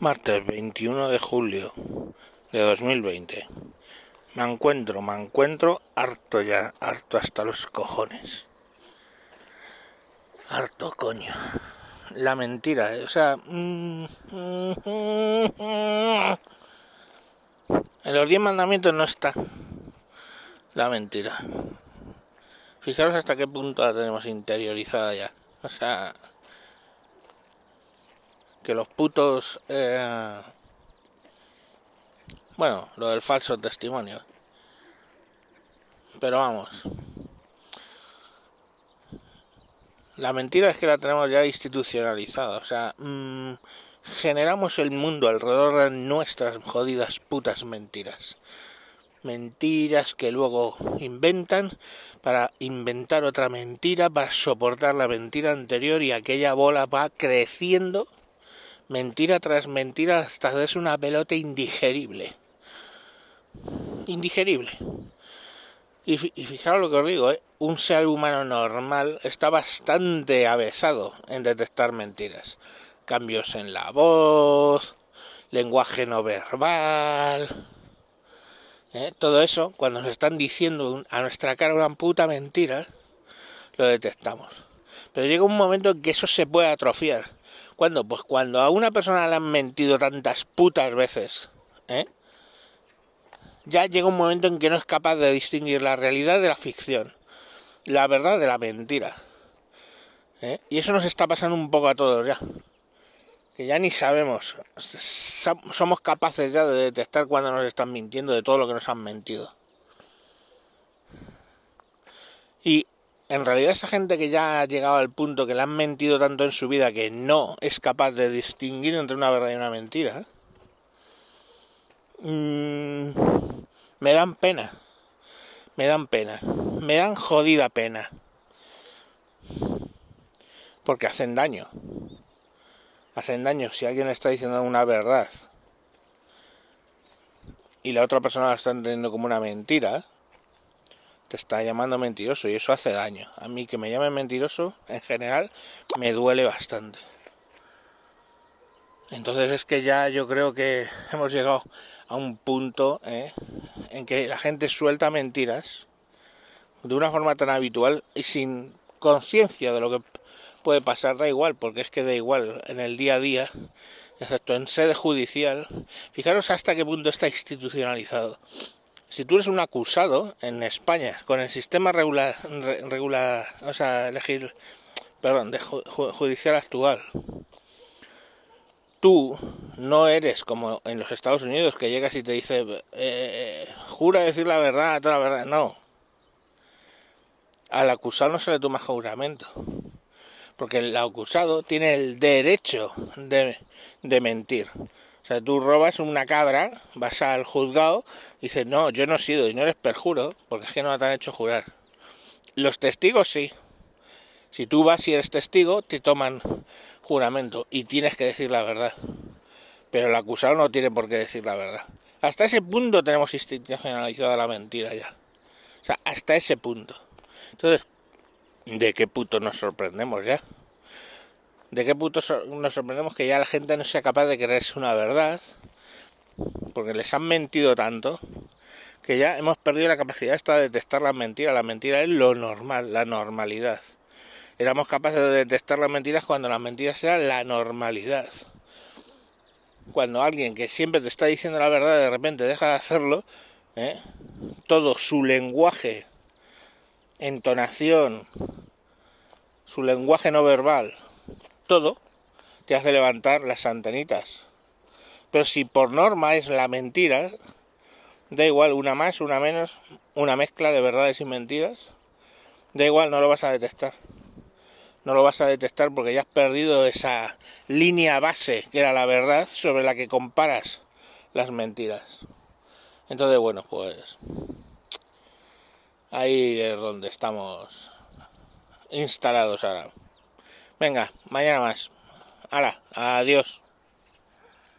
Martes 21 de julio de 2020. Me encuentro, me encuentro harto ya, harto hasta los cojones. Harto coño. La mentira, eh, o sea... mm, En los diez mandamientos no está la mentira. Fijaros hasta qué punto la tenemos interiorizada ya. O sea, que los putos... eh, bueno, lo del falso testimonio. Pero vamos. La mentira es que la tenemos ya institucionalizada. O sea, mm, generamos el mundo alrededor de nuestras jodidas putas mentiras. Mentiras que luego inventan para inventar otra mentira, para soportar la mentira anterior y aquella bola va creciendo mentira tras mentira hasta es una pelota indigerible. Indigerible. Y, fi- y fijaros lo que os digo, ¿eh? un ser humano normal está bastante avezado en detectar mentiras. Cambios en la voz, lenguaje no verbal. ¿eh? Todo eso, cuando nos están diciendo a nuestra cara una puta mentira, lo detectamos. Pero llega un momento en que eso se puede atrofiar. ¿Cuándo? Pues cuando a una persona le han mentido tantas putas veces, ¿eh? ya llega un momento en que no es capaz de distinguir la realidad de la ficción, la verdad de la mentira. ¿eh? Y eso nos está pasando un poco a todos ya. Que ya ni sabemos, Sa- somos capaces ya de detectar cuando nos están mintiendo de todo lo que nos han mentido. Y en realidad esa gente que ya ha llegado al punto que le han mentido tanto en su vida que no es capaz de distinguir entre una verdad y una mentira, mm, me dan pena. Me dan pena. Me dan jodida pena. Porque hacen daño. Hacen daño si alguien está diciendo una verdad y la otra persona lo está entendiendo como una mentira, te está llamando mentiroso y eso hace daño. A mí que me llamen mentiroso, en general, me duele bastante. Entonces es que ya yo creo que hemos llegado a un punto ¿eh? en que la gente suelta mentiras de una forma tan habitual y sin conciencia de lo que puede pasar, da igual, porque es que da igual en el día a día, excepto en sede judicial. Fijaros hasta qué punto está institucionalizado si tú eres un acusado en España con el sistema regular, o sea, elegir, perdón, de ju- ju- judicial actual, tú no eres como en los Estados Unidos que llegas y te dice, eh, jura decir la verdad, toda la verdad. No. Al acusado no se le toma juramento. Porque el acusado tiene el derecho de, de mentir. O sea, tú robas una cabra, vas al juzgado y dices, no, yo no he sido y no eres perjuro, porque es que no te han hecho jurar. Los testigos sí. Si tú vas y eres testigo, te toman juramento y tienes que decir la verdad. Pero el acusado no tiene por qué decir la verdad. Hasta ese punto tenemos institucionalizada la mentira ya. O sea, hasta ese punto. Entonces, ¿de qué puto nos sorprendemos ya? ¿De qué sor- nos sorprendemos que ya la gente no sea capaz de creerse una verdad? Porque les han mentido tanto que ya hemos perdido la capacidad esta de detectar la mentira. La mentira es lo normal, la normalidad. Éramos capaces de detectar las mentiras cuando las mentiras eran la normalidad. Cuando alguien que siempre te está diciendo la verdad de repente deja de hacerlo, ¿eh? todo su lenguaje, entonación, su lenguaje no verbal, todo te hace levantar las antenitas. Pero si por norma es la mentira, da igual, una más, una menos, una mezcla de verdades y mentiras, da igual, no lo vas a detectar. No lo vas a detectar porque ya has perdido esa línea base que era la verdad sobre la que comparas las mentiras. Entonces, bueno, pues ahí es donde estamos instalados ahora. Venga, mañana más. Hala, adiós.